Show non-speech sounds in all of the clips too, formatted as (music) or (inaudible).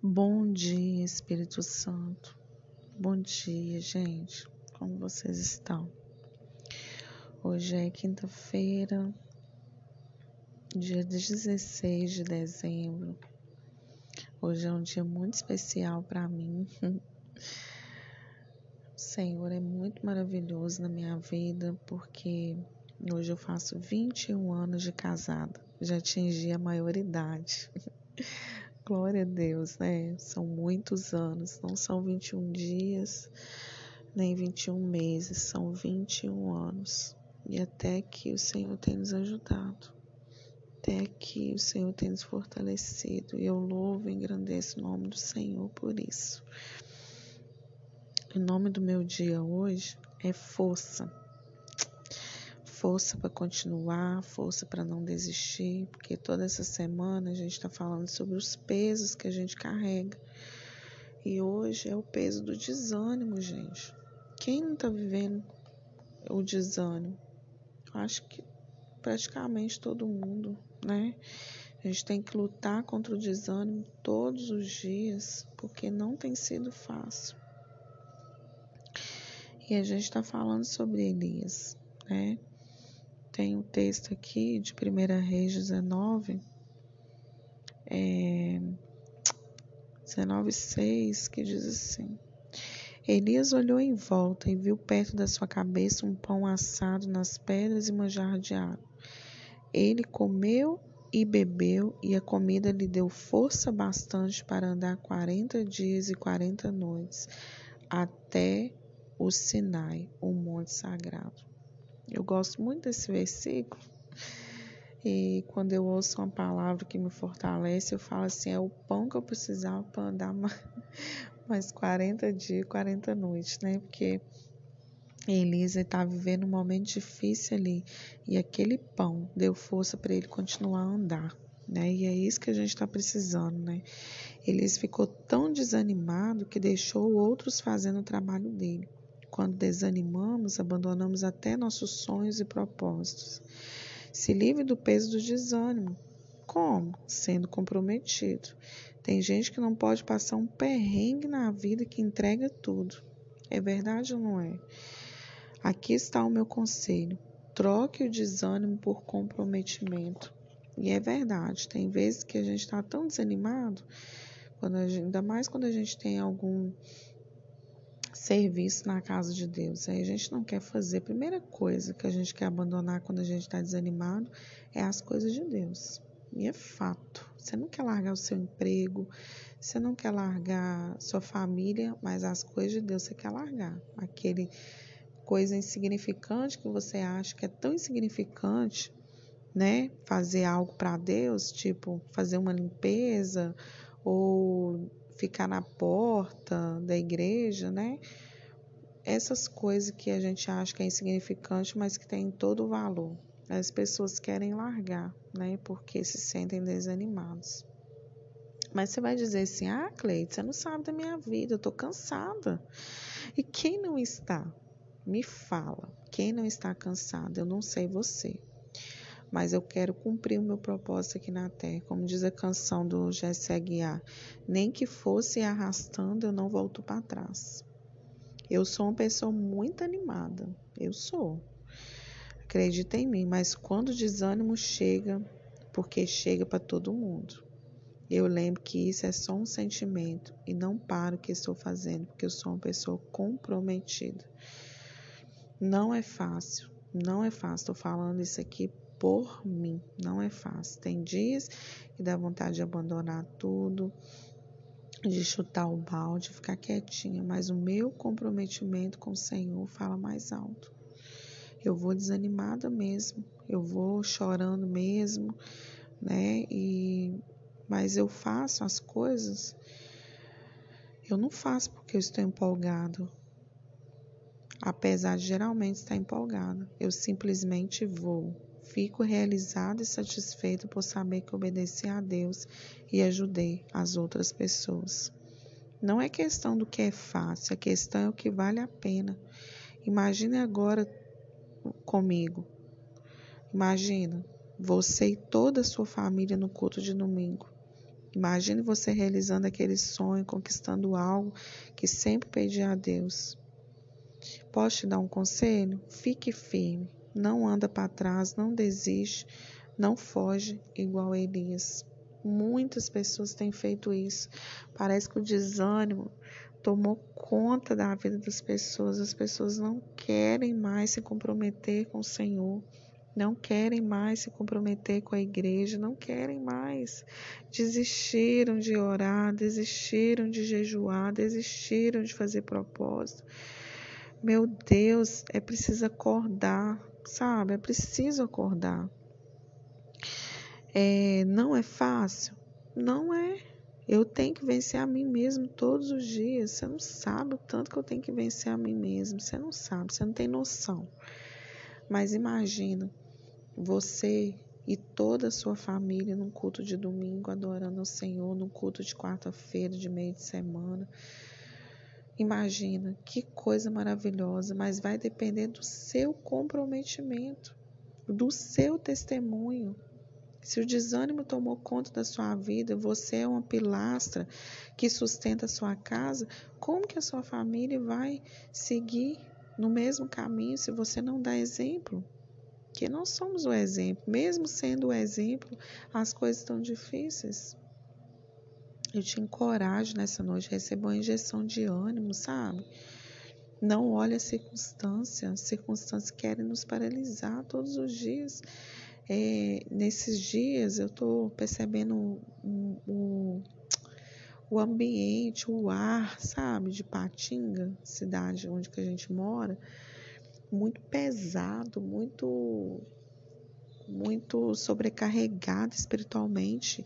Bom dia, Espírito Santo. Bom dia, gente. Como vocês estão? Hoje é quinta-feira, dia 16 de dezembro. Hoje é um dia muito especial para mim. O (laughs) Senhor é muito maravilhoso na minha vida porque hoje eu faço 21 anos de casada. Já atingi a maioridade. (laughs) Glória a Deus, né? São muitos anos, não são 21 dias, nem 21 meses, são 21 anos. E até que o Senhor tem nos ajudado, até que o Senhor tem nos fortalecido. E eu louvo e engrandeço o nome do Senhor por isso. O nome do meu dia hoje é força força para continuar, força para não desistir, porque toda essa semana a gente está falando sobre os pesos que a gente carrega. E hoje é o peso do desânimo, gente. Quem não está vivendo o desânimo? Acho que praticamente todo mundo, né? A gente tem que lutar contra o desânimo todos os dias, porque não tem sido fácil. E a gente está falando sobre Elias, né? Tem um texto aqui de 1 Reis 19, é, 19,6, que diz assim: Elias olhou em volta e viu perto da sua cabeça um pão assado nas pedras e uma jarra de água. Ele comeu e bebeu, e a comida lhe deu força bastante para andar quarenta dias e quarenta noites até o Sinai, o monte sagrado. Eu gosto muito desse versículo. E quando eu ouço uma palavra que me fortalece, eu falo assim: é o pão que eu precisava para andar (laughs) mais 40 dias, 40 noites, né? Porque Elisa está vivendo um momento difícil ali e aquele pão deu força para ele continuar a andar, né? E é isso que a gente está precisando, né? Elisa ficou tão desanimado que deixou outros fazendo o trabalho dele. Quando desanimamos, abandonamos até nossos sonhos e propósitos. Se livre do peso do desânimo. Como? Sendo comprometido. Tem gente que não pode passar um perrengue na vida que entrega tudo. É verdade ou não é? Aqui está o meu conselho. Troque o desânimo por comprometimento. E é verdade, tem vezes que a gente está tão desanimado, quando gente, ainda mais quando a gente tem algum serviço na casa de Deus. Aí a gente não quer fazer. A primeira coisa que a gente quer abandonar quando a gente está desanimado é as coisas de Deus. E é fato. Você não quer largar o seu emprego, você não quer largar sua família, mas as coisas de Deus você quer largar. Aquele coisa insignificante que você acha que é tão insignificante, né? Fazer algo para Deus, tipo fazer uma limpeza ou ficar na porta da igreja, né? Essas coisas que a gente acha que é insignificante, mas que tem todo o valor. As pessoas querem largar, né? Porque se sentem desanimados. Mas você vai dizer assim: ah, Cleide, você não sabe da minha vida, eu tô cansada. E quem não está? Me fala. Quem não está cansado? Eu não sei você mas eu quero cumprir o meu propósito aqui na terra. Como diz a canção do Jesse Aguiar, nem que fosse arrastando, eu não volto para trás. Eu sou uma pessoa muito animada, eu sou. Acredita em mim, mas quando o desânimo chega, porque chega para todo mundo. Eu lembro que isso é só um sentimento e não para o que estou fazendo, porque eu sou uma pessoa comprometida. Não é fácil, não é fácil. Estou falando isso aqui por mim. Não é fácil. Tem dias que dá vontade de abandonar tudo, de chutar o balde, ficar quietinha, mas o meu comprometimento com o Senhor fala mais alto. Eu vou desanimada mesmo, eu vou chorando mesmo, né? E mas eu faço as coisas. Eu não faço porque eu estou empolgado. Apesar de geralmente estar empolgada, eu simplesmente vou Fico realizada e satisfeita por saber que obedeci a Deus e ajudei as outras pessoas. Não é questão do que é fácil, a questão é o que vale a pena. Imagine agora comigo. Imagina você e toda a sua família no culto de domingo. Imagine você realizando aquele sonho, conquistando algo que sempre pedi a Deus. Posso te dar um conselho? Fique firme, não anda para trás, não desiste, não foge igual Elias. Muitas pessoas têm feito isso. Parece que o desânimo tomou conta da vida das pessoas. As pessoas não querem mais se comprometer com o Senhor, não querem mais se comprometer com a igreja, não querem mais. Desistiram de orar, desistiram de jejuar, desistiram de fazer propósito. Meu Deus, é preciso acordar, sabe? É preciso acordar. É, não é fácil? Não é. Eu tenho que vencer a mim mesmo todos os dias. Você não sabe o tanto que eu tenho que vencer a mim mesmo. Você não sabe, você não tem noção. Mas imagina você e toda a sua família num culto de domingo adorando o Senhor, num culto de quarta-feira, de meio de semana. Imagina que coisa maravilhosa, mas vai depender do seu comprometimento, do seu testemunho. Se o desânimo tomou conta da sua vida, você é uma pilastra que sustenta a sua casa, como que a sua família vai seguir no mesmo caminho se você não dá exemplo? Que nós somos o exemplo, mesmo sendo o exemplo, as coisas estão difíceis. Eu te encorajo nessa noite, receba uma injeção de ânimo, sabe? Não olhe a circunstância, as circunstâncias querem nos paralisar todos os dias. É, nesses dias eu estou percebendo o, o ambiente, o ar, sabe, de Patinga, cidade onde que a gente mora, muito pesado, muito muito sobrecarregado espiritualmente.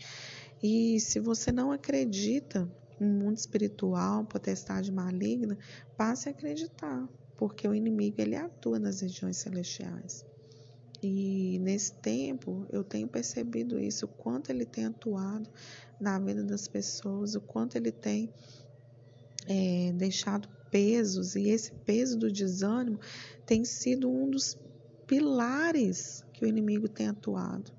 E se você não acredita no mundo espiritual, potestade maligna, passe a acreditar, porque o inimigo ele atua nas regiões celestiais. E nesse tempo eu tenho percebido isso, o quanto ele tem atuado na vida das pessoas, o quanto ele tem é, deixado pesos, e esse peso do desânimo tem sido um dos pilares que o inimigo tem atuado.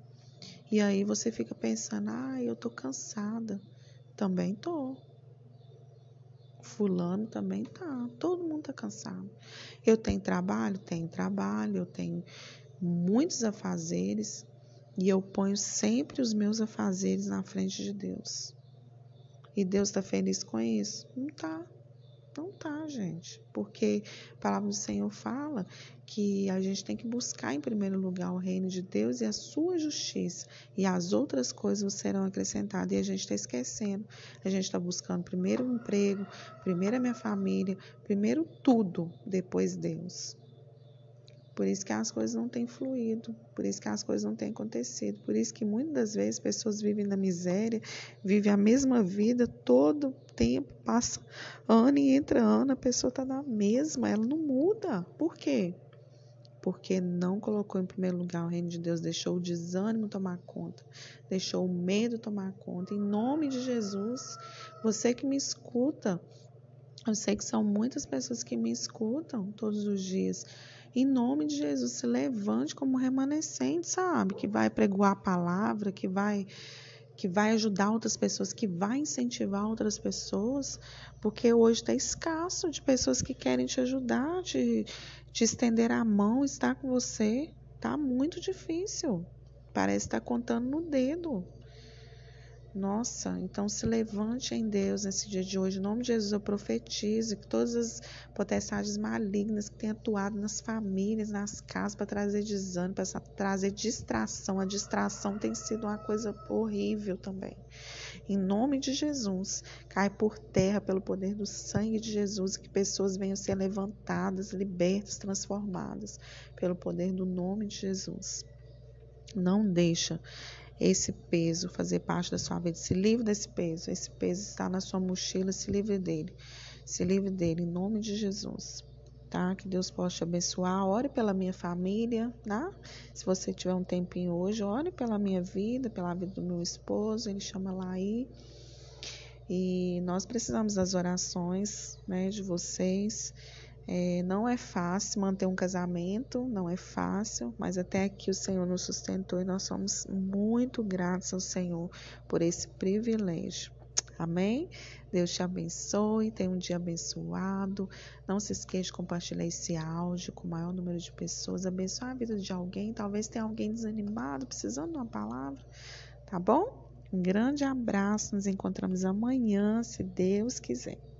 E aí você fica pensando, ah, eu tô cansada. Também tô. Fulano também tá. Todo mundo tá cansado. Eu tenho trabalho? Tenho trabalho. Eu tenho muitos afazeres e eu ponho sempre os meus afazeres na frente de Deus. E Deus está feliz com isso? Não tá. Não tá, gente. Porque a palavra do Senhor fala que a gente tem que buscar em primeiro lugar o reino de Deus e a sua justiça. E as outras coisas serão acrescentadas. E a gente está esquecendo. A gente está buscando primeiro o emprego, primeiro a minha família, primeiro tudo, depois Deus. Por isso que as coisas não têm fluído, por isso que as coisas não têm acontecido, por isso que muitas das vezes pessoas vivem na miséria, vivem a mesma vida todo tempo, passa ano e entra ano, a pessoa está na mesma, ela não muda. Por quê? Porque não colocou em primeiro lugar o reino de Deus, deixou o desânimo tomar conta, deixou o medo tomar conta. Em nome de Jesus, você que me escuta, eu sei que são muitas pessoas que me escutam todos os dias em nome de Jesus, se levante como remanescente, sabe? Que vai pregoar a palavra, que vai que vai ajudar outras pessoas, que vai incentivar outras pessoas, porque hoje está escasso de pessoas que querem te ajudar, te, te estender a mão, estar com você. Tá muito difícil. Parece estar tá contando no dedo. Nossa, então se levante em Deus nesse dia de hoje. Em nome de Jesus, eu profetizo que todas as potestades malignas que têm atuado nas famílias, nas casas, para trazer desânimo, para trazer distração. A distração tem sido uma coisa horrível também. Em nome de Jesus, cai por terra pelo poder do sangue de Jesus, que pessoas venham ser levantadas, libertas, transformadas pelo poder do nome de Jesus. Não deixa esse peso fazer parte da sua vida. Se livre desse peso. Esse peso está na sua mochila, se livre dele. Se livre dele, em nome de Jesus. Tá? Que Deus possa te abençoar. Ore pela minha família, tá? Se você tiver um tempinho hoje, ore pela minha vida, pela vida do meu esposo. Ele chama lá aí. E nós precisamos das orações né, de vocês. É, não é fácil manter um casamento, não é fácil, mas até aqui o Senhor nos sustentou e nós somos muito gratos ao Senhor por esse privilégio. Amém? Deus te abençoe, tenha um dia abençoado. Não se esqueça de compartilhar esse áudio com o maior número de pessoas. Abençoe a vida de alguém. Talvez tenha alguém desanimado, precisando de uma palavra. Tá bom? Um grande abraço. Nos encontramos amanhã, se Deus quiser.